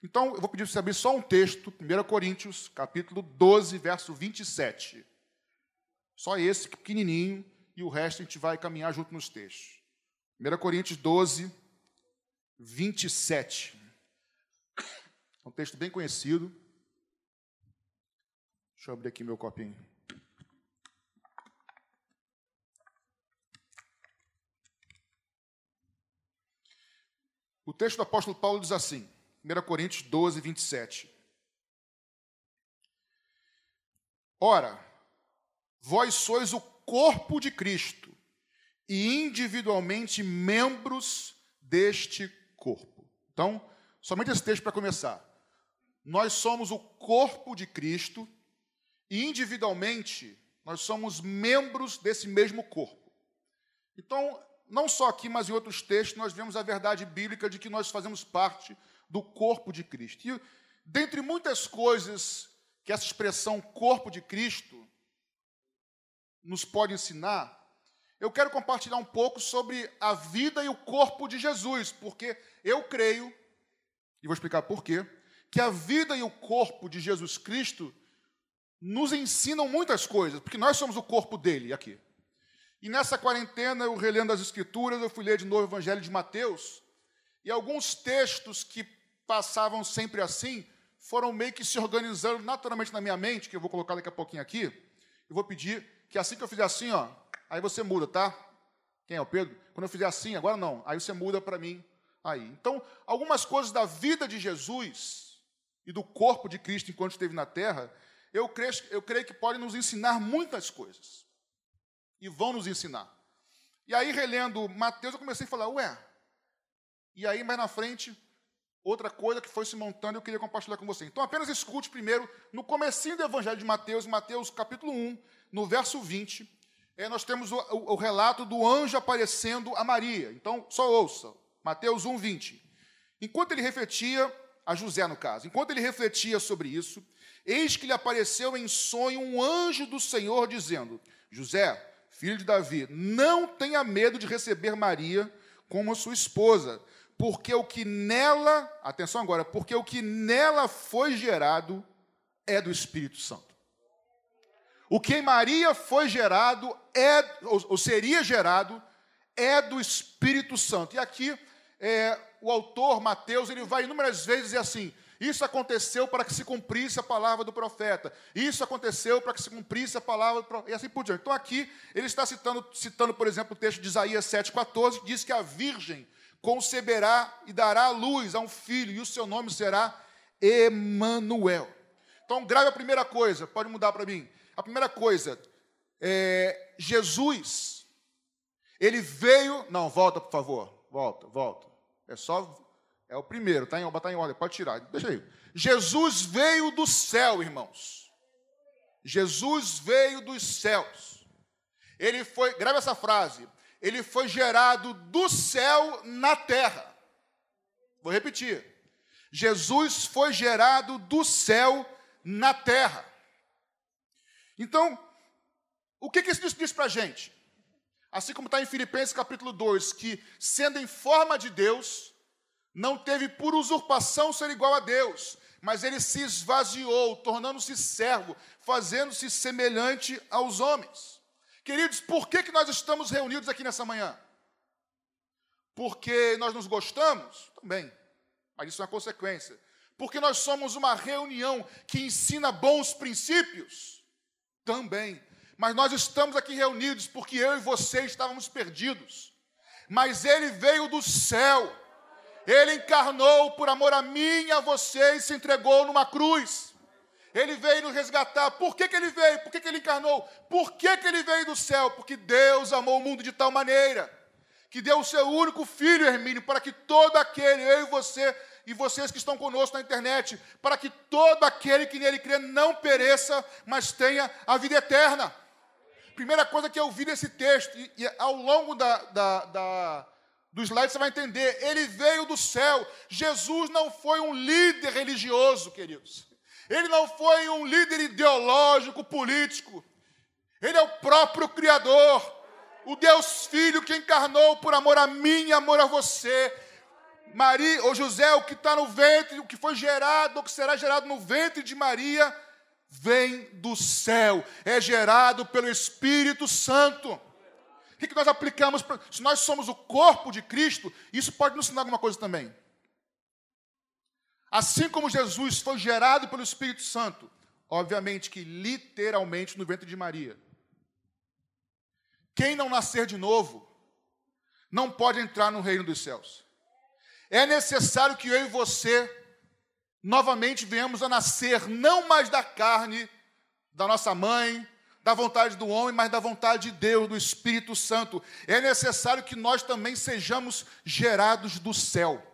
Então, eu vou pedir para você abrir só um texto, 1 Coríntios, capítulo 12, verso 27. Só esse, pequenininho, e o resto a gente vai caminhar junto nos textos. 1 Coríntios 12, 27. É um texto bem conhecido. Deixa eu abrir aqui meu copinho. O texto do apóstolo Paulo diz assim: 1 Coríntios 12, 27. Ora, vós sois o corpo de Cristo e individualmente membros deste corpo. Então, somente esse texto para começar. Nós somos o corpo de Cristo e individualmente nós somos membros desse mesmo corpo. Então, não só aqui, mas em outros textos, nós vemos a verdade bíblica de que nós fazemos parte do corpo de Cristo. E, dentre muitas coisas que essa expressão corpo de Cristo nos pode ensinar, eu quero compartilhar um pouco sobre a vida e o corpo de Jesus, porque eu creio, e vou explicar por quê, que a vida e o corpo de Jesus Cristo nos ensinam muitas coisas, porque nós somos o corpo dele aqui. E nessa quarentena, eu relendo as Escrituras, eu fui ler de novo o Evangelho de Mateus, e alguns textos que passavam sempre assim, foram meio que se organizando naturalmente na minha mente, que eu vou colocar daqui a pouquinho aqui. Eu vou pedir que assim que eu fizer assim, ó, aí você muda, tá? Quem é o Pedro? Quando eu fizer assim, agora não, aí você muda para mim aí. Então, algumas coisas da vida de Jesus e do corpo de Cristo enquanto esteve na terra, eu creio, eu creio que podem nos ensinar muitas coisas. E vão nos ensinar. E aí, relendo Mateus, eu comecei a falar, ué, e aí mais na frente, outra coisa que foi se montando eu queria compartilhar com você. Então apenas escute primeiro no comecinho do Evangelho de Mateus, Mateus capítulo 1, no verso 20, é, nós temos o, o, o, relato do anjo aparecendo a Maria. Então só ouça, Mateus 1, 20. Enquanto ele refletia, a José no caso, enquanto ele refletia sobre isso, eis que lhe apareceu em sonho um anjo do Senhor dizendo, José, filho de Davi, não tenha medo de receber Maria como sua esposa, porque o que nela, atenção agora, porque o que nela foi gerado é do Espírito Santo. O que em Maria foi gerado é, ou, seria gerado, é do Espírito Santo. E aqui é, o autor Mateus ele vai inúmeras vezes dizer assim: isso aconteceu para que se cumprisse a palavra do profeta. Isso aconteceu para que se cumprisse a palavra do profeta. E assim por diante. Então aqui ele está citando, citando por exemplo, o texto de Isaías 7,14, que diz que a virgem conceberá e dará luz a um filho, e o seu nome será Emanuel. Então, grave a primeira coisa, pode mudar para mim. A primeira coisa, é, Jesus, ele veio. Não, volta, por favor. Volta, volta. É só. É o primeiro, tá em, tá em ordem, pode tirar. Deixa aí. Jesus veio do céu, irmãos. Jesus veio dos céus. Ele foi, grave essa frase ele foi gerado do céu na terra. Vou repetir. Jesus foi gerado do céu na terra. Então, o que, que isso diz para a gente? Assim como está em Filipenses capítulo 2, que sendo em forma de Deus, não teve por usurpação ser igual a Deus, mas ele se esvaziou, tornando-se servo, fazendo-se semelhante aos homens. Queridos, por que, que nós estamos reunidos aqui nessa manhã? Porque nós nos gostamos? Também. Mas isso é uma consequência. Porque nós somos uma reunião que ensina bons princípios? Também. Mas nós estamos aqui reunidos porque eu e você estávamos perdidos. Mas Ele veio do céu. Ele encarnou por amor a mim e a você e se entregou numa cruz. Ele veio nos resgatar. Por que, que ele veio? Por que, que ele encarnou? Por que, que ele veio do céu? Porque Deus amou o mundo de tal maneira que deu o seu único filho, Hermínio, para que todo aquele, eu e você, e vocês que estão conosco na internet, para que todo aquele que nele crê não pereça, mas tenha a vida eterna. Primeira coisa que eu vi nesse texto, e, e ao longo da, da, da, do slide você vai entender, ele veio do céu. Jesus não foi um líder religioso, queridos. Ele não foi um líder ideológico, político. Ele é o próprio Criador, o Deus Filho que encarnou por amor a mim e amor a você. Maria ou José, o que está no ventre, o que foi gerado, o que será gerado no ventre de Maria, vem do céu, é gerado pelo Espírito Santo. O que nós aplicamos? Se nós somos o corpo de Cristo, isso pode nos ensinar alguma coisa também. Assim como Jesus foi gerado pelo Espírito Santo, obviamente que literalmente no ventre de Maria. Quem não nascer de novo, não pode entrar no reino dos céus. É necessário que eu e você novamente venhamos a nascer, não mais da carne da nossa mãe, da vontade do homem, mas da vontade de Deus, do Espírito Santo. É necessário que nós também sejamos gerados do céu.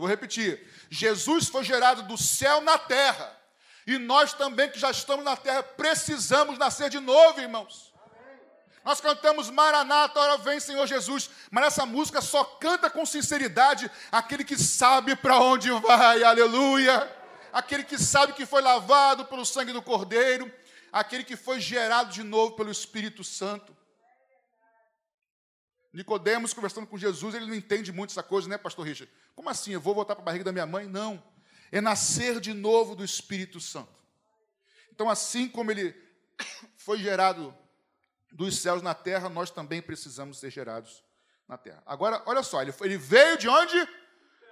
Eu vou repetir: Jesus foi gerado do céu na terra. E nós também, que já estamos na terra, precisamos nascer de novo, irmãos. Nós cantamos Maranata, hora vem Senhor Jesus, mas essa música só canta com sinceridade aquele que sabe para onde vai, aleluia. Aquele que sabe que foi lavado pelo sangue do Cordeiro, aquele que foi gerado de novo pelo Espírito Santo. Nicodemos conversando com Jesus, ele não entende muito essa coisa, né, pastor Richard? Como assim? Eu vou voltar para a barriga da minha mãe? Não. É nascer de novo do Espírito Santo. Então, assim como ele foi gerado dos céus na terra, nós também precisamos ser gerados na terra. Agora, olha só, ele, ele veio de onde?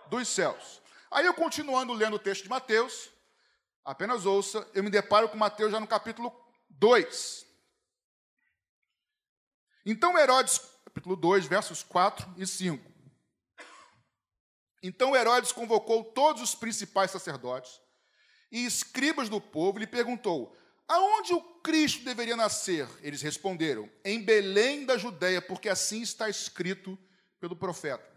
Dos céus. Aí eu continuando lendo o texto de Mateus, apenas ouça, eu me deparo com Mateus já no capítulo 2. Então Herodes, capítulo 2, versos 4 e 5. Então Herodes convocou todos os principais sacerdotes e escribas do povo e lhe perguntou: Aonde o Cristo deveria nascer? Eles responderam: Em Belém da Judéia, porque assim está escrito pelo profeta.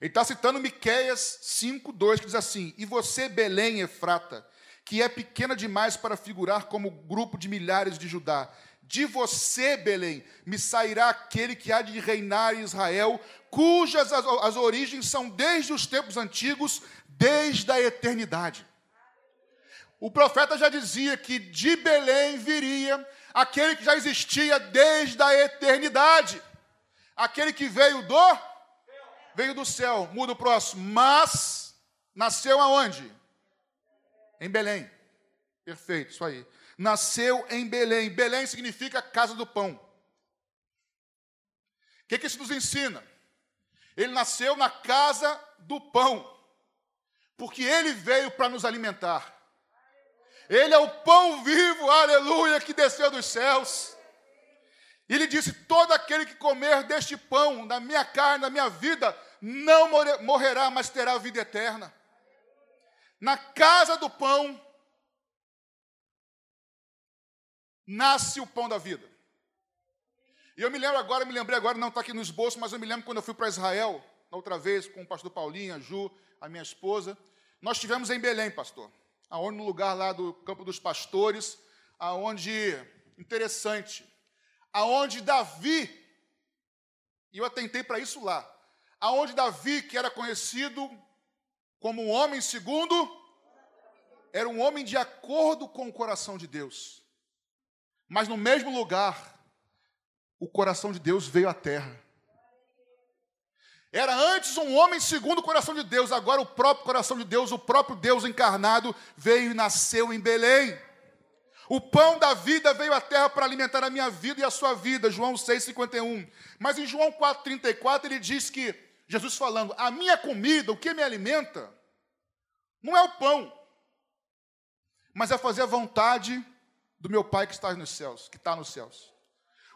Ele está citando Miquéias 5,2, que diz assim: E você, Belém, Efrata, que é pequena demais para figurar como grupo de milhares de Judá, de você, Belém, me sairá aquele que há de reinar em Israel, cujas as, as origens são desde os tempos antigos, desde a eternidade. O profeta já dizia que de Belém viria aquele que já existia desde a eternidade. Aquele que veio do veio do céu. Muda o próximo. Mas nasceu aonde? Em Belém. Perfeito, isso aí. Nasceu em Belém. Belém significa casa do pão. O que, que isso nos ensina? Ele nasceu na casa do pão. Porque ele veio para nos alimentar. Ele é o pão vivo, aleluia, que desceu dos céus. Ele disse: Todo aquele que comer deste pão, da minha carne, da minha vida, não morrerá, mas terá vida eterna. Na casa do pão, nasce o pão da vida. E eu me lembro agora, me lembrei agora, não está aqui no esboço, mas eu me lembro quando eu fui para Israel, na outra vez, com o pastor Paulinho, a Ju, a minha esposa. Nós estivemos em Belém, pastor aonde no lugar lá do campo dos pastores, aonde interessante, aonde Davi, e eu atentei para isso lá, aonde Davi, que era conhecido como um homem segundo, era um homem de acordo com o coração de Deus. Mas no mesmo lugar, o coração de Deus veio à terra. Era antes um homem segundo o coração de Deus, agora o próprio coração de Deus, o próprio Deus encarnado, veio e nasceu em Belém. O pão da vida veio à terra para alimentar a minha vida e a sua vida, João 6,51. Mas em João 4,34 ele diz que, Jesus falando, a minha comida, o que me alimenta, não é o pão, mas é fazer a vontade do meu Pai que está nos céus, que está nos céus.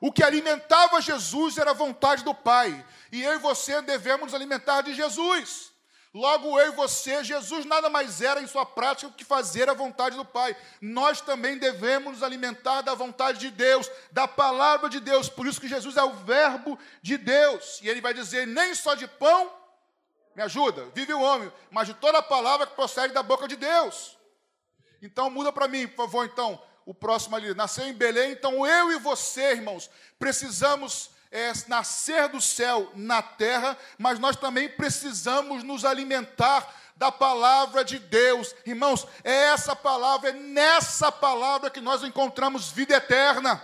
O que alimentava Jesus era a vontade do Pai. E eu e você devemos nos alimentar de Jesus. Logo, eu e você, Jesus nada mais era em sua prática que fazer a vontade do Pai. Nós também devemos nos alimentar da vontade de Deus, da palavra de Deus. Por isso que Jesus é o Verbo de Deus. E ele vai dizer: nem só de pão, me ajuda, vive o homem, mas de toda a palavra que procede da boca de Deus. Então, muda para mim, por favor, então o próximo ali, nasceu em Belém, então eu e você, irmãos, precisamos é, nascer do céu na terra, mas nós também precisamos nos alimentar da palavra de Deus. Irmãos, é essa palavra, é nessa palavra que nós encontramos vida eterna.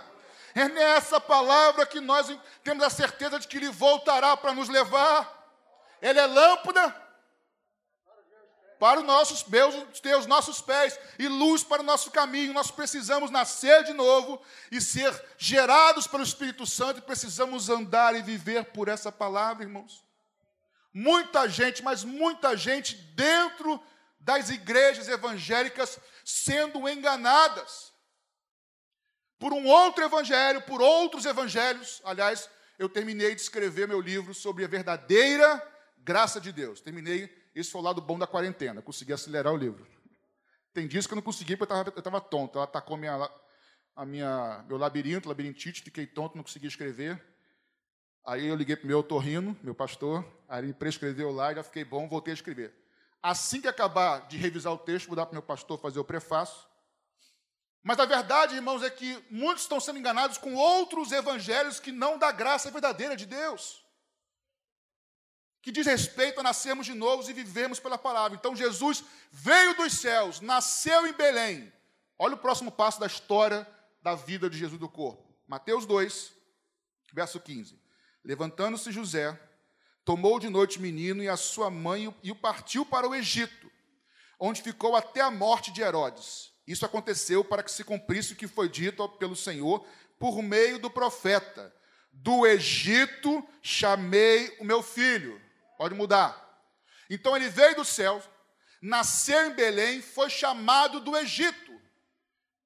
É nessa palavra que nós temos a certeza de que Ele voltará para nos levar. Ele é lâmpada para os nossos, nossos pés e luz para o nosso caminho. Nós precisamos nascer de novo e ser gerados pelo Espírito Santo e precisamos andar e viver por essa palavra, irmãos. Muita gente, mas muita gente dentro das igrejas evangélicas sendo enganadas por um outro evangelho, por outros evangelhos. Aliás, eu terminei de escrever meu livro sobre a verdadeira graça de Deus. Terminei esse foi o lado bom da quarentena, consegui acelerar o livro. Tem dias que eu não consegui porque eu estava tonto. Ela atacou minha, a minha, meu labirinto, labirintite, fiquei tonto, não consegui escrever. Aí eu liguei para o meu otorrino, meu pastor, aí ele prescreveu lá já fiquei bom, voltei a escrever. Assim que acabar de revisar o texto, vou dar para o meu pastor fazer o prefácio. Mas a verdade, irmãos, é que muitos estão sendo enganados com outros evangelhos que não dá graça verdadeira de Deus que diz respeito a nascermos de novo e vivemos pela palavra. Então Jesus veio dos céus, nasceu em Belém. Olha o próximo passo da história da vida de Jesus do corpo. Mateus 2, verso 15. Levantando-se José, tomou de noite o menino e a sua mãe e o partiu para o Egito, onde ficou até a morte de Herodes. Isso aconteceu para que se cumprisse o que foi dito pelo Senhor por meio do profeta: Do Egito chamei o meu filho. Pode mudar. Então ele veio do céu, nasceu em Belém, foi chamado do Egito.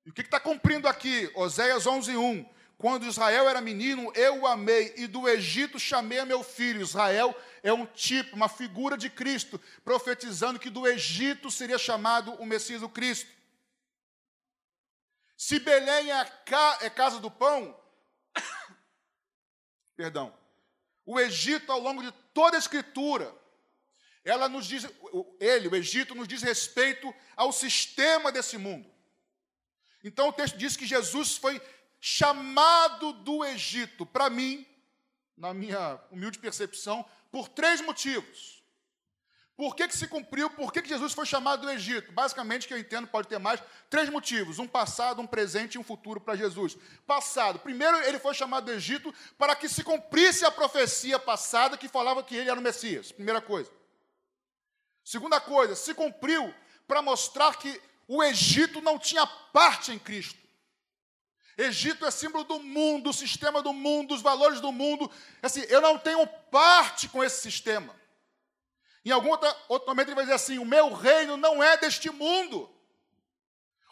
E o que está cumprindo aqui? Oséias 11, 1. Quando Israel era menino, eu o amei, e do Egito chamei a meu filho. Israel é um tipo, uma figura de Cristo, profetizando que do Egito seria chamado o Messias, o Cristo. Se Belém é, ca é casa do pão, perdão, o Egito, ao longo de toda a Escritura, ela nos diz, ele, o Egito, nos diz respeito ao sistema desse mundo. Então o texto diz que Jesus foi chamado do Egito, para mim, na minha humilde percepção, por três motivos. Por que, que se cumpriu? Por que, que Jesus foi chamado do Egito? Basicamente, que eu entendo, pode ter mais, três motivos: um passado, um presente e um futuro para Jesus. Passado, primeiro ele foi chamado do Egito para que se cumprisse a profecia passada que falava que ele era o Messias. Primeira coisa. Segunda coisa, se cumpriu para mostrar que o Egito não tinha parte em Cristo. Egito é símbolo do mundo, do sistema do mundo, dos valores do mundo. Assim, eu não tenho parte com esse sistema. Em algum outro, outro momento ele vai dizer assim: O meu reino não é deste mundo.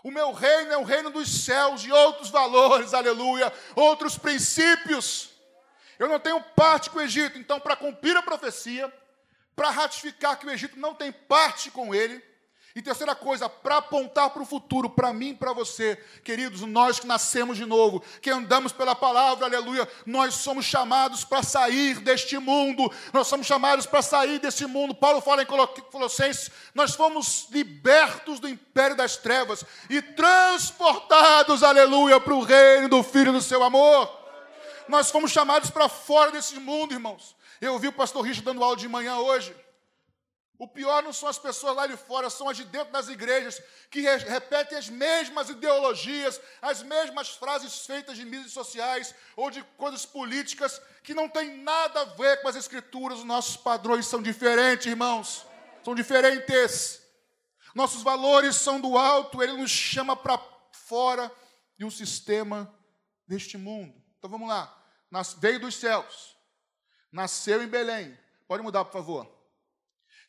O meu reino é o reino dos céus, de outros valores, aleluia, outros princípios. Eu não tenho parte com o Egito. Então, para cumprir a profecia, para ratificar que o Egito não tem parte com ele, e terceira coisa, para apontar para o futuro, para mim e para você, queridos, nós que nascemos de novo, que andamos pela palavra, aleluia, nós somos chamados para sair deste mundo, nós somos chamados para sair desse mundo. Paulo fala em Colossenses: nós fomos libertos do império das trevas e transportados, aleluia, para o reino do Filho do seu amor. Nós fomos chamados para fora desse mundo, irmãos. Eu ouvi o pastor Richard dando aula de manhã hoje. O pior não são as pessoas lá de fora, são as de dentro das igrejas, que repetem as mesmas ideologias, as mesmas frases feitas de mídias sociais ou de coisas políticas, que não tem nada a ver com as escrituras. Os nossos padrões são diferentes, irmãos. São diferentes. Nossos valores são do alto, ele nos chama para fora de um sistema deste mundo. Então vamos lá. Nas, veio dos céus, nasceu em Belém. Pode mudar, por favor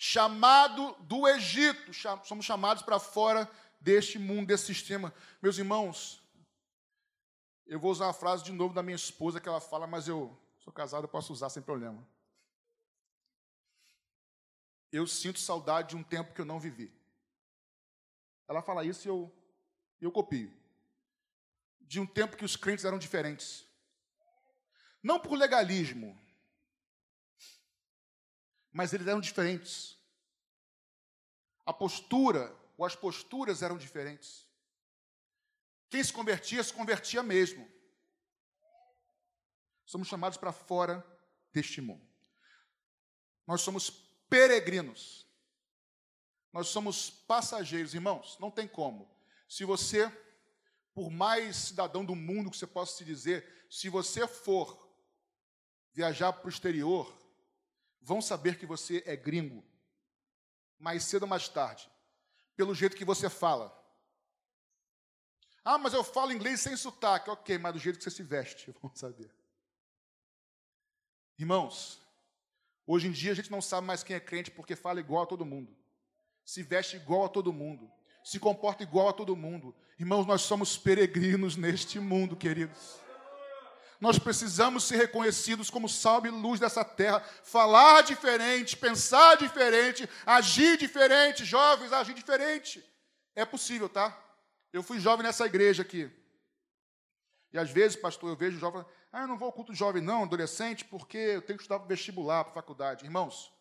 chamado do Egito. Somos chamados para fora deste mundo, desse sistema. Meus irmãos, eu vou usar a frase de novo da minha esposa que ela fala, mas eu sou casado, eu posso usar sem problema. Eu sinto saudade de um tempo que eu não vivi. Ela fala isso e eu, eu copio. De um tempo que os crentes eram diferentes. Não por legalismo, mas eles eram diferentes. A postura, ou as posturas eram diferentes. Quem se convertia, se convertia mesmo. Somos chamados para fora deste mundo. Nós somos peregrinos. Nós somos passageiros, irmãos. Não tem como. Se você, por mais cidadão do mundo que você possa se dizer, se você for viajar para o exterior, vão saber que você é gringo, mais cedo ou mais tarde, pelo jeito que você fala. Ah, mas eu falo inglês sem sotaque. Ok, mas do jeito que você se veste, vamos saber. Irmãos, hoje em dia a gente não sabe mais quem é crente porque fala igual a todo mundo, se veste igual a todo mundo, se comporta igual a todo mundo. Irmãos, nós somos peregrinos neste mundo, queridos. Nós precisamos ser reconhecidos como sal e luz dessa terra, falar diferente, pensar diferente, agir diferente, jovens, agir diferente. É possível, tá? Eu fui jovem nessa igreja aqui. E às vezes, pastor, eu vejo jovem, ah, eu não vou ao culto jovem não, adolescente, porque eu tenho que estudar para vestibular, para faculdade. Irmãos,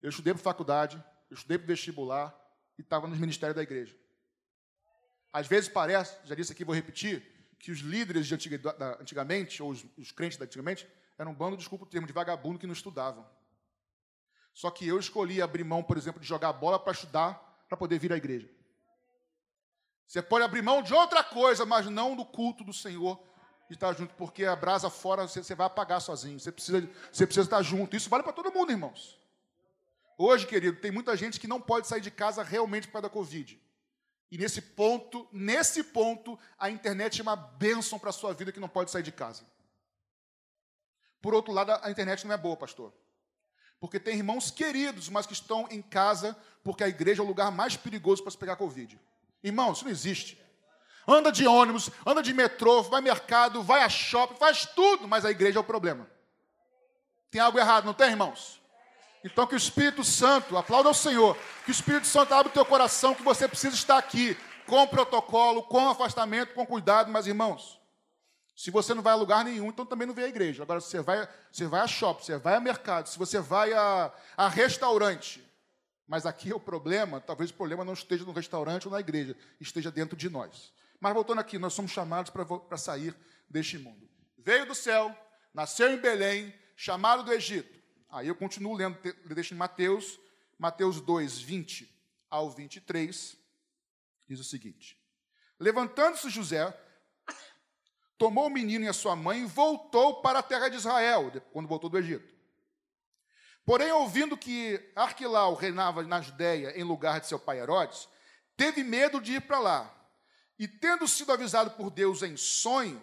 eu estudei para faculdade, eu estudei para vestibular e estava nos ministérios da igreja. Às vezes parece, já disse aqui, vou repetir, que os líderes de antigamente, ou os, os crentes da antigamente, eram um bando, desculpa o termo, de vagabundo que não estudavam. Só que eu escolhi abrir mão, por exemplo, de jogar bola para estudar, para poder vir à igreja. Você pode abrir mão de outra coisa, mas não do culto do Senhor e estar junto, porque a brasa fora você, você vai apagar sozinho. Você precisa, você precisa estar junto. Isso vale para todo mundo, irmãos. Hoje, querido, tem muita gente que não pode sair de casa realmente por causa da Covid. E nesse ponto, nesse ponto, a internet é uma bênção para a sua vida que não pode sair de casa. Por outro lado, a internet não é boa, pastor. Porque tem irmãos queridos, mas que estão em casa porque a igreja é o lugar mais perigoso para se pegar Covid. Irmão, isso não existe. Anda de ônibus, anda de metrô, vai mercado, vai a shopping, faz tudo, mas a igreja é o problema. Tem algo errado, não tem, irmãos? Então que o Espírito Santo, aplauda ao Senhor, que o Espírito Santo abra o teu coração, que você precisa estar aqui, com protocolo, com afastamento, com cuidado, mas irmãos, se você não vai a lugar nenhum, então também não vem à igreja. Agora, se você vai, você vai a shopping, você vai a mercado, se você vai a, a restaurante, mas aqui é o problema, talvez o problema não esteja no restaurante ou na igreja, esteja dentro de nós. Mas voltando aqui, nós somos chamados para sair deste mundo. Veio do céu, nasceu em Belém, chamado do Egito Aí eu continuo lendo, deixo em Mateus, Mateus 2, 20 ao 23, diz o seguinte: Levantando-se José, tomou o menino e a sua mãe e voltou para a terra de Israel, quando voltou do Egito. Porém, ouvindo que Arquilau reinava na Judéia em lugar de seu pai Herodes, teve medo de ir para lá. E tendo sido avisado por Deus em sonho,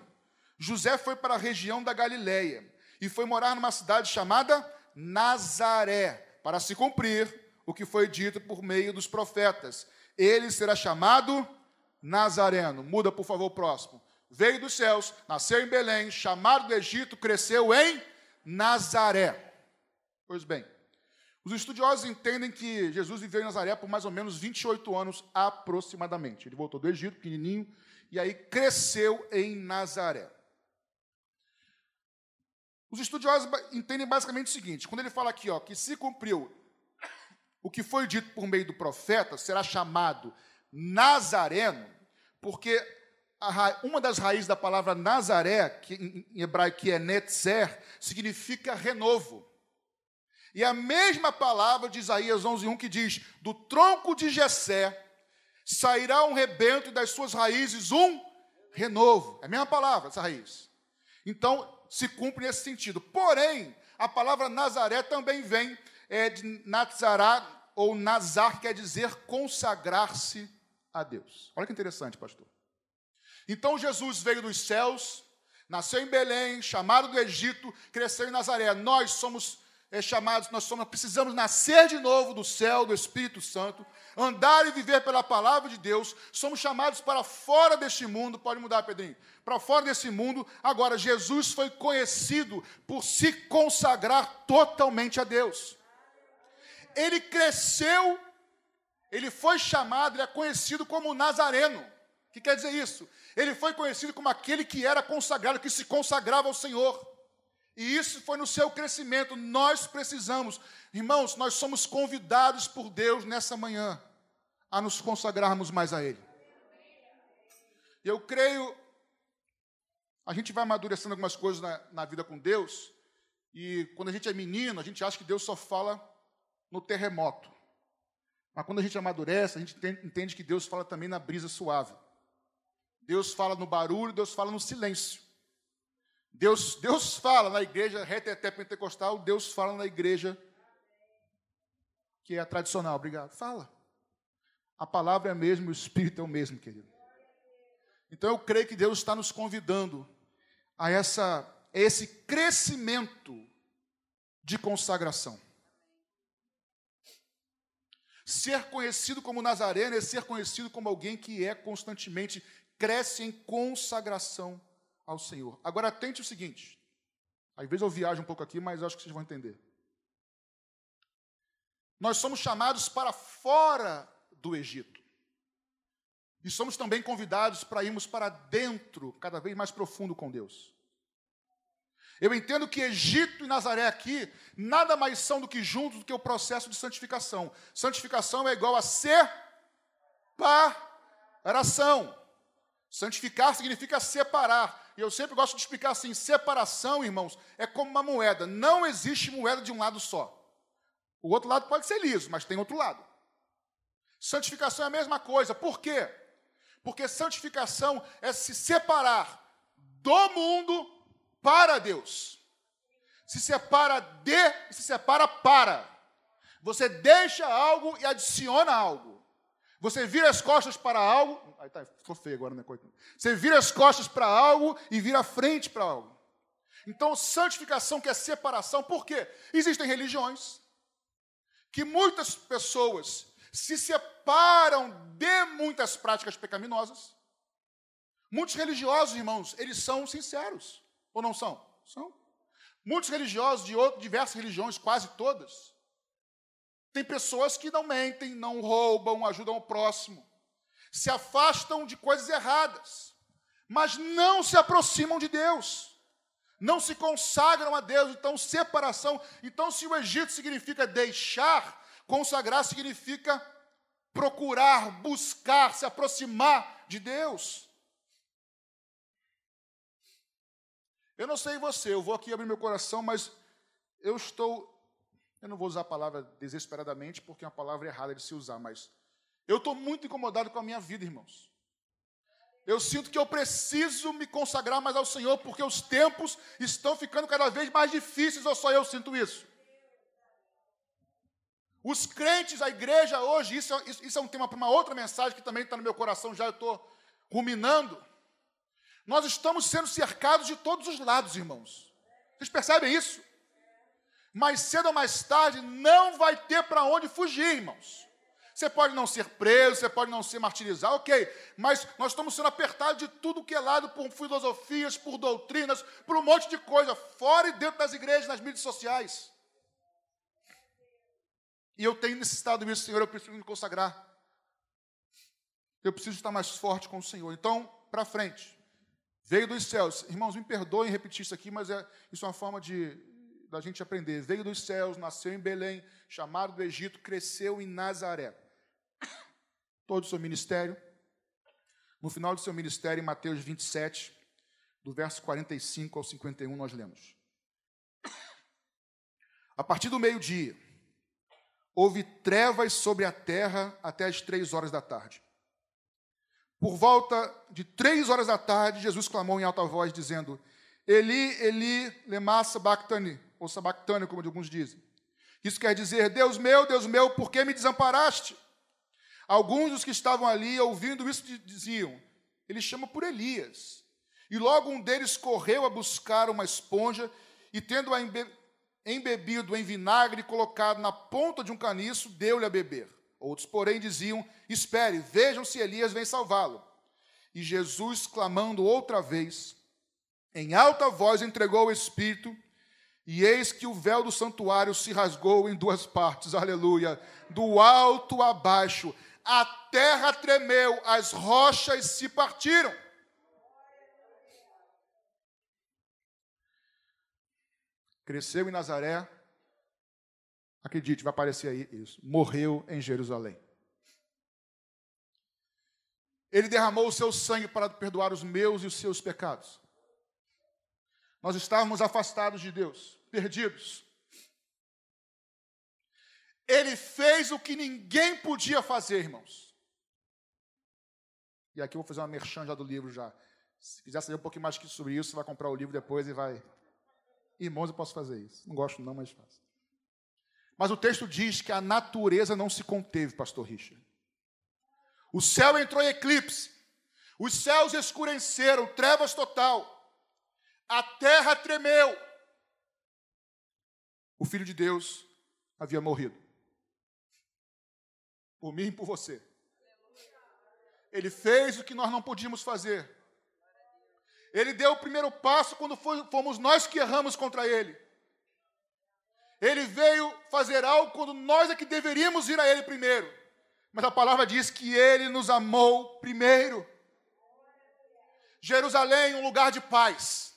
José foi para a região da Galileia e foi morar numa cidade chamada Nazaré, para se cumprir o que foi dito por meio dos profetas. Ele será chamado Nazareno. Muda, por favor, o próximo. Veio dos céus, nasceu em Belém, chamado do Egito, cresceu em Nazaré. Pois bem, os estudiosos entendem que Jesus viveu em Nazaré por mais ou menos 28 anos aproximadamente. Ele voltou do Egito, pequenininho, e aí cresceu em Nazaré. Os estudiosos entendem basicamente o seguinte: quando ele fala aqui, ó, que se cumpriu o que foi dito por meio do profeta, será chamado Nazareno, porque uma das raízes da palavra Nazaré, que em hebraico é Netzer, significa renovo. E a mesma palavra de Isaías 11:1 que diz: "Do tronco de Jessé sairá um rebento e das suas raízes um renovo". É a mesma palavra essa raiz. Então, se cumpre nesse sentido. Porém, a palavra Nazaré também vem é, de Nazará, ou Nazar, quer dizer consagrar-se a Deus. Olha que interessante, pastor. Então Jesus veio dos céus, nasceu em Belém, chamado do Egito, cresceu em Nazaré. Nós somos é, chamados, nós somos, precisamos nascer de novo do céu, do Espírito Santo, andar e viver pela palavra de Deus, somos chamados para fora deste mundo, pode mudar, Pedrinho, para fora desse mundo. Agora, Jesus foi conhecido por se consagrar totalmente a Deus. Ele cresceu, ele foi chamado, ele é conhecido como Nazareno. O que quer dizer isso? Ele foi conhecido como aquele que era consagrado, que se consagrava ao Senhor. E isso foi no seu crescimento. Nós precisamos, irmãos, nós somos convidados por Deus nessa manhã a nos consagrarmos mais a Ele. Eu creio, a gente vai amadurecendo algumas coisas na, na vida com Deus, e quando a gente é menino, a gente acha que Deus só fala no terremoto. Mas quando a gente amadurece, a gente entende que Deus fala também na brisa suave. Deus fala no barulho, Deus fala no silêncio. Deus, Deus fala na igreja reteté pentecostal, Deus fala na igreja que é a tradicional. Obrigado. Fala. A palavra é a mesma, o Espírito é o mesmo, querido. Então eu creio que Deus está nos convidando a essa, a esse crescimento de consagração. Ser conhecido como Nazareno é ser conhecido como alguém que é constantemente cresce em consagração ao Senhor. Agora atente o seguinte. Às vezes eu viajo um pouco aqui, mas acho que vocês vão entender. Nós somos chamados para fora do Egito. E somos também convidados para irmos para dentro, cada vez mais profundo com Deus. Eu entendo que Egito e Nazaré aqui nada mais são do que juntos do que o processo de santificação. Santificação é igual a separação. Santificar significa separar. E eu sempre gosto de explicar assim: separação, irmãos, é como uma moeda. Não existe moeda de um lado só. O outro lado pode ser liso, mas tem outro lado. Santificação é a mesma coisa. Por quê? Porque santificação é se separar do mundo para Deus. Se separa de e se separa para. Você deixa algo e adiciona algo. Você vira as costas para algo. Aí tá, ficou feio agora, né? Você vira as costas para algo e vira a frente para algo. Então, santificação que é separação, por quê? Existem religiões que muitas pessoas se separam de muitas práticas pecaminosas. Muitos religiosos, irmãos, eles são sinceros, ou não são? São. Muitos religiosos de diversas religiões, quase todas, tem pessoas que não mentem, não roubam, ajudam o próximo, se afastam de coisas erradas, mas não se aproximam de Deus, não se consagram a Deus. Então, separação. Então, se o Egito significa deixar, Consagrar significa procurar, buscar, se aproximar de Deus. Eu não sei você, eu vou aqui abrir meu coração, mas eu estou. Eu não vou usar a palavra desesperadamente, porque é uma palavra errada de se usar, mas eu estou muito incomodado com a minha vida, irmãos. Eu sinto que eu preciso me consagrar mais ao Senhor, porque os tempos estão ficando cada vez mais difíceis, ou só eu sinto isso? Os crentes, a igreja hoje, isso, isso, isso é um tema para uma outra mensagem que também está no meu coração, já eu estou ruminando. Nós estamos sendo cercados de todos os lados, irmãos. Vocês percebem isso? Mais cedo ou mais tarde, não vai ter para onde fugir, irmãos. Você pode não ser preso, você pode não ser martirizado, ok, mas nós estamos sendo apertados de tudo que é lado por filosofias, por doutrinas, por um monte de coisa, fora e dentro das igrejas, nas mídias sociais. E eu tenho necessitado disso, Senhor, eu preciso me consagrar. Eu preciso estar mais forte com o Senhor. Então, para frente. Veio dos céus. Irmãos, me perdoem repetir isso aqui, mas é, isso é uma forma de da gente aprender. Veio dos céus, nasceu em Belém, chamado do Egito, cresceu em Nazaré. Todo o seu ministério. No final do seu ministério, em Mateus 27, do verso 45 ao 51, nós lemos. A partir do meio-dia, houve trevas sobre a terra até as três horas da tarde. Por volta de três horas da tarde, Jesus clamou em alta voz, dizendo: Eli, Eli, lema sabachthani, ou sabachthani, como alguns dizem. Isso quer dizer: Deus meu, Deus meu, por que me desamparaste? Alguns dos que estavam ali, ouvindo isso, diziam: Ele chama por Elias. E logo um deles correu a buscar uma esponja e, tendo-a embebido em vinagre e colocado na ponta de um caniço, deu-lhe a beber. Outros, porém, diziam: Espere, vejam se Elias vem salvá-lo. E Jesus, clamando outra vez, em alta voz, entregou o Espírito, e eis que o véu do santuário se rasgou em duas partes, aleluia, do alto a baixo. A terra tremeu, as rochas se partiram. Cresceu em Nazaré. Acredite, vai aparecer aí isso. Morreu em Jerusalém. Ele derramou o seu sangue para perdoar os meus e os seus pecados. Nós estávamos afastados de Deus, perdidos. Ele fez o que ninguém podia fazer, irmãos. E aqui eu vou fazer uma merchan já do livro já. Se quiser saber um pouquinho mais sobre isso, vai comprar o livro depois e vai. Irmãos, eu posso fazer isso. Não gosto, não, mas faço. Mas o texto diz que a natureza não se conteve, pastor Richard. O céu entrou em eclipse. Os céus escureceram, trevas total. A terra tremeu. O filho de Deus havia morrido. Por mim e por você. Ele fez o que nós não podíamos fazer. Ele deu o primeiro passo quando fomos nós que erramos contra ele. Ele veio fazer algo quando nós é que deveríamos ir a Ele primeiro. Mas a palavra diz que Ele nos amou primeiro. Jerusalém, um lugar de paz.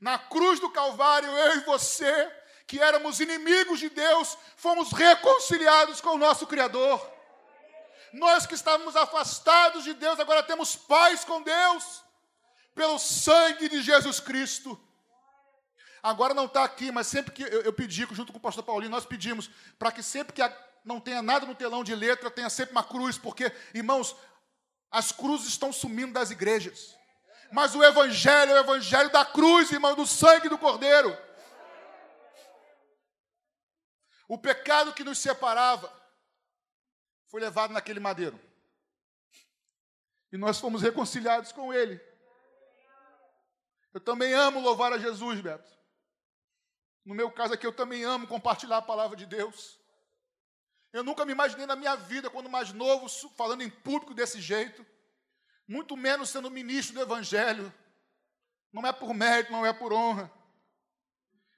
Na cruz do Calvário, eu e você, que éramos inimigos de Deus, fomos reconciliados com o nosso Criador. Nós que estávamos afastados de Deus, agora temos paz com Deus, pelo sangue de Jesus Cristo. Agora não está aqui, mas sempre que eu, eu, pedi, junto com o pastor Paulinho, nós pedimos para que sempre que não tenha nada no telão de letra, tenha sempre uma cruz, porque, irmãos, as cruzes estão sumindo das igrejas. Mas o Evangelho é o Evangelho da cruz, irmão, do sangue do Cordeiro. O pecado que nos separava foi levado naquele madeiro. E nós fomos reconciliados com Ele. Eu também amo louvar a Jesus, Beto. No meu caso aqui, eu também amo compartilhar a palavra de Deus. Eu nunca me imaginei na minha vida, quando mais novo, falando em público desse jeito, muito menos sendo ministro do Evangelho. Não é por mérito, não é por honra.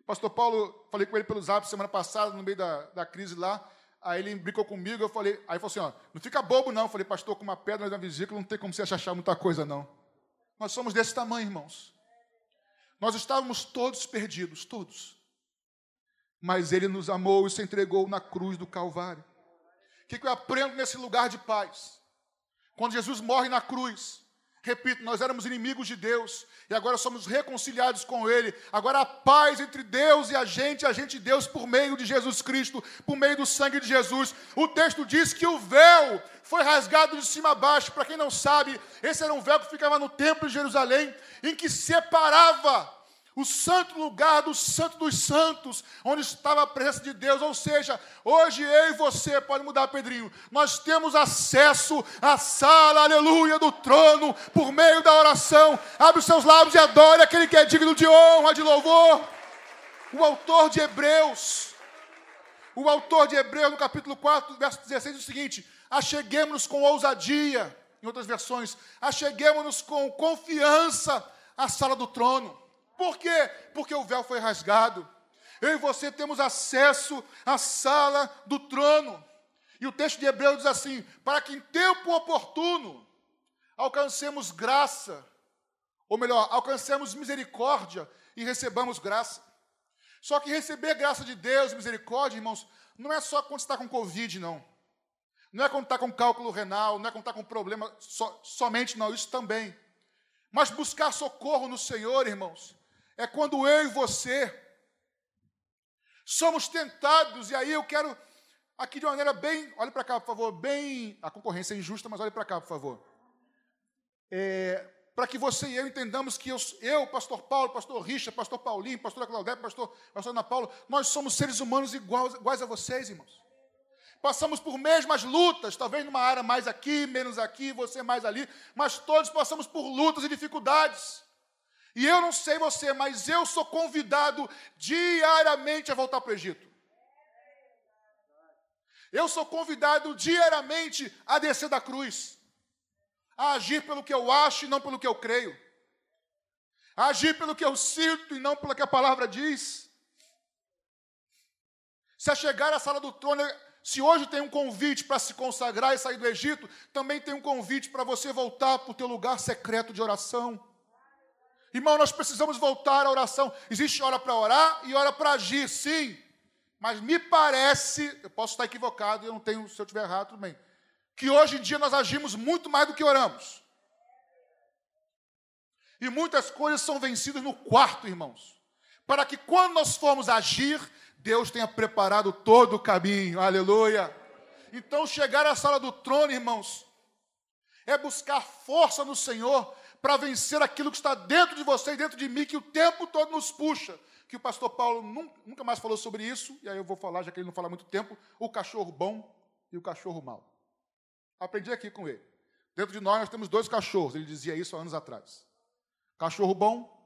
Pastor Paulo, falei com ele pelo zap semana passada, no meio da, da crise lá. Aí ele brincou comigo, eu falei, aí falou assim: ó, não fica bobo, não. Eu falei, pastor, com uma pedra na vesícula não tem como você achar muita coisa, não. Nós somos desse tamanho, irmãos. Nós estávamos todos perdidos, todos mas Ele nos amou e se entregou na cruz do Calvário. O que eu aprendo nesse lugar de paz? Quando Jesus morre na cruz, repito, nós éramos inimigos de Deus e agora somos reconciliados com Ele. Agora a paz entre Deus e a gente, a gente e Deus por meio de Jesus Cristo, por meio do sangue de Jesus. O texto diz que o véu foi rasgado de cima a baixo. Para quem não sabe, esse era um véu que ficava no templo de Jerusalém, em que separava o santo lugar do santo dos santos, onde estava a presença de Deus. Ou seja, hoje eu e você, pode mudar, Pedrinho, nós temos acesso à sala, aleluia, do trono, por meio da oração. Abre os seus lábios e adore aquele que é digno de honra, de louvor. O autor de Hebreus, o autor de Hebreus, no capítulo 4, verso 16, diz o seguinte: acheguemos-nos com ousadia, em outras versões, acheguemos-nos com confiança à sala do trono. Por quê? Porque o véu foi rasgado. Eu e você temos acesso à sala do trono. E o texto de Hebreus diz assim: para que em tempo oportuno alcancemos graça, ou melhor, alcancemos misericórdia e recebamos graça. Só que receber graça de Deus, misericórdia, irmãos, não é só quando está com Covid, não. Não é quando está com cálculo renal, não é quando está com problema so, somente, não, isso também. Mas buscar socorro no Senhor, irmãos, é quando eu e você somos tentados, e aí eu quero, aqui de uma maneira bem, olhe para cá, por favor, bem, a concorrência é injusta, mas olhe para cá, por favor. É, para que você e eu entendamos que eu, eu, pastor Paulo, pastor Richard, pastor Paulinho, pastor Claudete, pastor, pastor Ana Paula, nós somos seres humanos iguais, iguais a vocês, irmãos. Passamos por mesmas lutas, talvez numa área mais aqui, menos aqui, você mais ali, mas todos passamos por lutas e dificuldades. E eu não sei você, mas eu sou convidado diariamente a voltar para o Egito. Eu sou convidado diariamente a descer da cruz, a agir pelo que eu acho e não pelo que eu creio, a agir pelo que eu sinto e não pelo que a palavra diz. Se a chegar à sala do trono, se hoje tem um convite para se consagrar e sair do Egito, também tem um convite para você voltar para o teu lugar secreto de oração. Irmão, nós precisamos voltar à oração. Existe hora para orar e hora para agir, sim. Mas me parece, eu posso estar equivocado, eu não tenho, se eu estiver errado, tudo bem. Que hoje em dia nós agimos muito mais do que oramos. E muitas coisas são vencidas no quarto, irmãos. Para que quando nós formos agir, Deus tenha preparado todo o caminho. Aleluia. Então, chegar à sala do trono, irmãos, é buscar força no Senhor para vencer aquilo que está dentro de você e dentro de mim, que o tempo todo nos puxa. Que o pastor Paulo nunca mais falou sobre isso, e aí eu vou falar, já que ele não fala muito tempo, o cachorro bom e o cachorro mau. Aprendi aqui com ele. Dentro de nós, nós temos dois cachorros, ele dizia isso há anos atrás: cachorro bom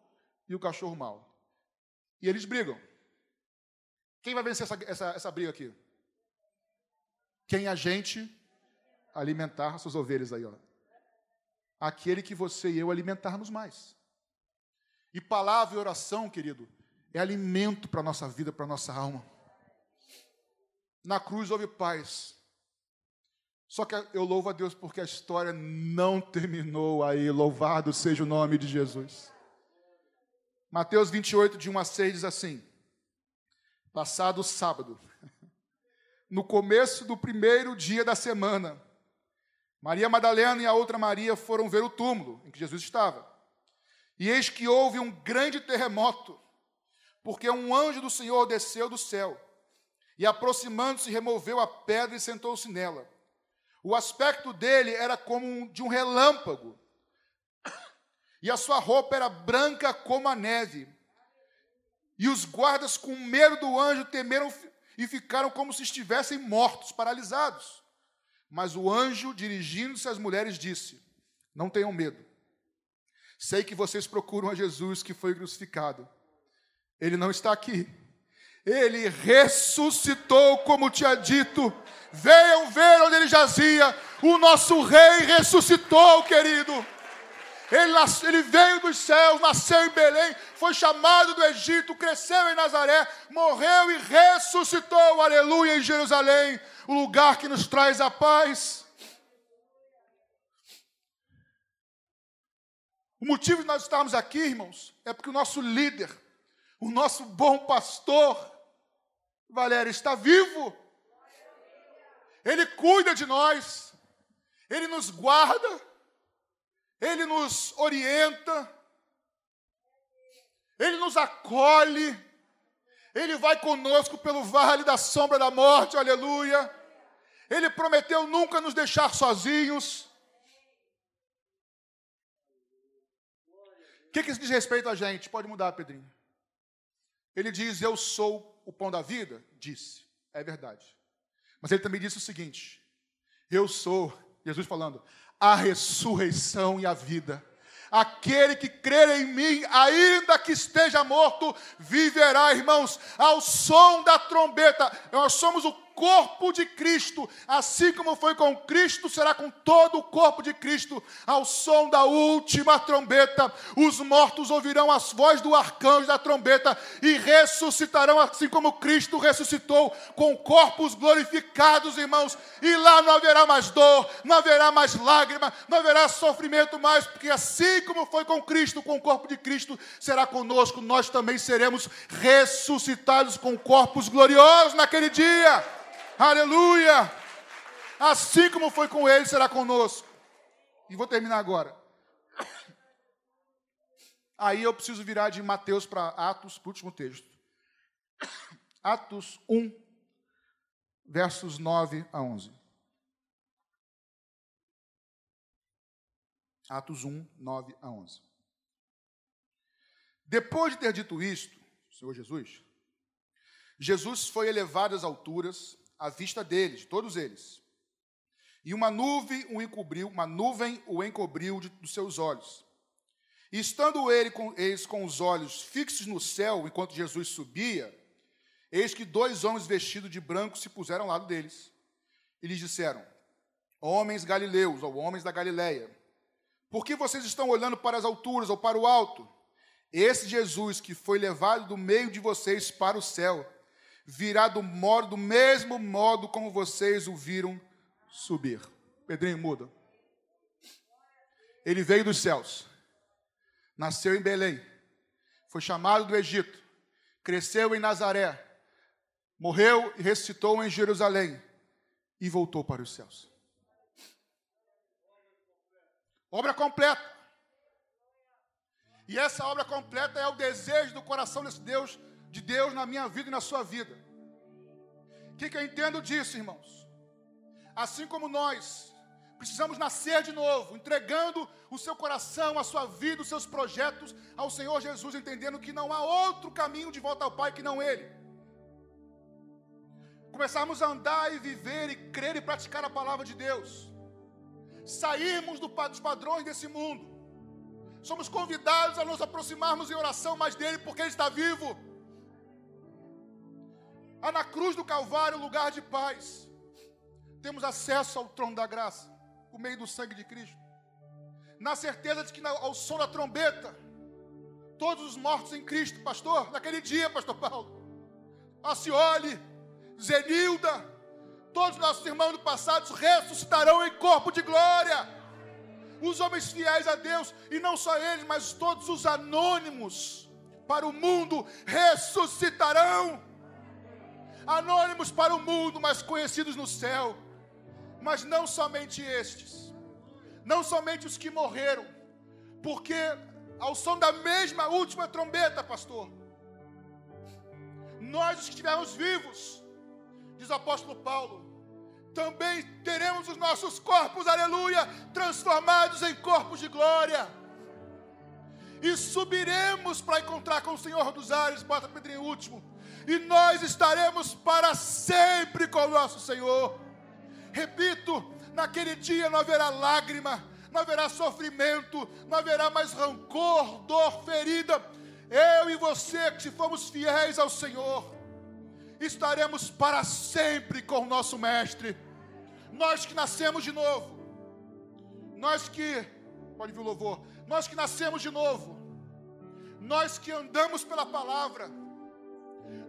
e o cachorro mau. E eles brigam. Quem vai vencer essa, essa, essa briga aqui? Quem a gente alimentar suas ovelhas aí, ó. Aquele que você e eu alimentarmos mais. E palavra e oração, querido, é alimento para a nossa vida, para a nossa alma. Na cruz houve paz. Só que eu louvo a Deus porque a história não terminou aí. Louvado seja o nome de Jesus. Mateus 28, de 1 a 6 diz assim: Passado sábado, no começo do primeiro dia da semana, Maria Madalena e a outra Maria foram ver o túmulo em que Jesus estava. E eis que houve um grande terremoto, porque um anjo do Senhor desceu do céu e, aproximando-se, removeu a pedra e sentou-se nela. O aspecto dele era como de um relâmpago, e a sua roupa era branca como a neve. E os guardas, com medo do anjo, temeram e ficaram como se estivessem mortos, paralisados. Mas o anjo, dirigindo-se às mulheres, disse: Não tenham medo. Sei que vocês procuram a Jesus que foi crucificado. Ele não está aqui. Ele ressuscitou, como tinha dito. Venham ver onde ele jazia. O nosso rei ressuscitou, querido. Ele, ele, veio dos céus, nasceu em Belém, foi chamado do Egito, cresceu em Nazaré, morreu e ressuscitou, aleluia, em Jerusalém o lugar que nos traz a paz. O motivo de nós estarmos aqui, irmãos, é porque o nosso líder, o nosso bom pastor, Valério, está vivo. Ele cuida de nós, ele nos guarda, ele nos orienta, ele nos acolhe, ele vai conosco pelo vale da sombra da morte, aleluia. Ele prometeu nunca nos deixar sozinhos. O que, que isso diz respeito a gente? Pode mudar, Pedrinho. Ele diz: Eu sou o pão da vida? Disse. É verdade. Mas ele também disse o seguinte: Eu sou, Jesus falando, a ressurreição e a vida. Aquele que crer em mim, ainda que esteja morto, viverá, irmãos, ao som da trombeta. Nós somos o corpo de Cristo, assim como foi com Cristo, será com todo o corpo de Cristo, ao som da última trombeta. Os mortos ouvirão as vozes do arcanjo da trombeta e ressuscitarão, assim como Cristo ressuscitou, com corpos glorificados, irmãos. E lá não haverá mais dor, não haverá mais lágrima, não haverá sofrimento mais, porque assim como foi com Cristo, com o corpo de Cristo, será conosco, nós também seremos ressuscitados com corpos gloriosos naquele dia. Aleluia! Assim como foi com ele, será conosco. E vou terminar agora. Aí eu preciso virar de Mateus para Atos, para o último texto. Atos 1, versos 9 a 11. Atos 1, 9 a 11. Depois de ter dito isto, Senhor Jesus, Jesus foi elevado às alturas à vista deles, de todos eles. E uma nuvem o encobriu, uma nuvem o encobriu de, dos seus olhos. E estando ele com, eles com os olhos fixos no céu, enquanto Jesus subia, eis que dois homens vestidos de branco se puseram ao lado deles. E lhes disseram: Homens galileus, ou homens da Galileia, por que vocês estão olhando para as alturas ou para o alto? Esse Jesus que foi levado do meio de vocês para o céu, virá do modo, do mesmo modo como vocês o viram subir. Pedrinho, muda. Ele veio dos céus, nasceu em Belém, foi chamado do Egito, cresceu em Nazaré, morreu e ressuscitou em Jerusalém e voltou para os céus. Obra completa. E essa obra completa é o desejo do coração desse Deus de Deus na minha vida e na sua vida. O que, que eu entendo disso, irmãos? Assim como nós Precisamos nascer de novo, entregando o seu coração, a sua vida, os seus projetos ao Senhor Jesus, entendendo que não há outro caminho de volta ao Pai que não Ele. Começarmos a andar e viver e crer e praticar a palavra de Deus. Sairmos do, dos padrões desse mundo. Somos convidados a nos aproximarmos em oração mais dele, porque Ele está vivo. Há na cruz do Calvário lugar de paz. Temos acesso ao trono da graça por meio do sangue de Cristo. Na certeza de que ao som da trombeta, todos os mortos em Cristo, pastor, naquele dia, pastor Paulo, Acioli, Zenilda, todos os nossos irmãos do passado ressuscitarão em corpo de glória. Os homens fiéis a Deus, e não só eles, mas todos os anônimos para o mundo ressuscitarão. Anônimos para o mundo, mas conhecidos no céu mas não somente estes, não somente os que morreram, porque ao som da mesma última trombeta, pastor, nós os que estivermos vivos, diz o apóstolo Paulo, também teremos os nossos corpos, aleluia, transformados em corpos de glória. E subiremos para encontrar com o Senhor dos ares, bota Pedrinho último. E nós estaremos para sempre com o nosso Senhor. Repito, naquele dia não haverá lágrima, não haverá sofrimento, não haverá mais rancor, dor, ferida. Eu e você, que se formos fiéis ao Senhor, estaremos para sempre com o nosso Mestre. Nós que nascemos de novo, nós que, pode vir o louvor, nós que nascemos de novo, nós que andamos pela palavra,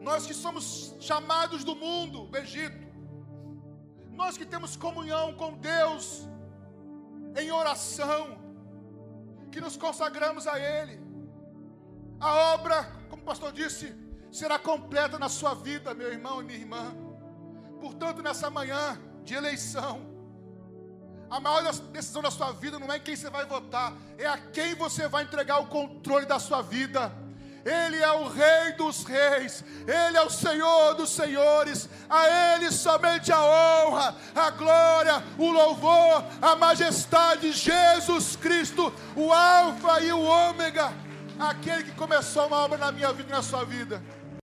nós que somos chamados do mundo, do Egito, nós que temos comunhão com Deus em oração, que nos consagramos a Ele, a obra, como o pastor disse, será completa na sua vida, meu irmão e minha irmã. Portanto, nessa manhã de eleição, a maior decisão da sua vida não é em quem você vai votar, é a quem você vai entregar o controle da sua vida. Ele é o Rei dos Reis, Ele é o Senhor dos Senhores, a Ele somente a honra, a glória, o louvor, a majestade, Jesus Cristo, o Alfa e o Ômega, aquele que começou uma obra na minha vida e na sua vida.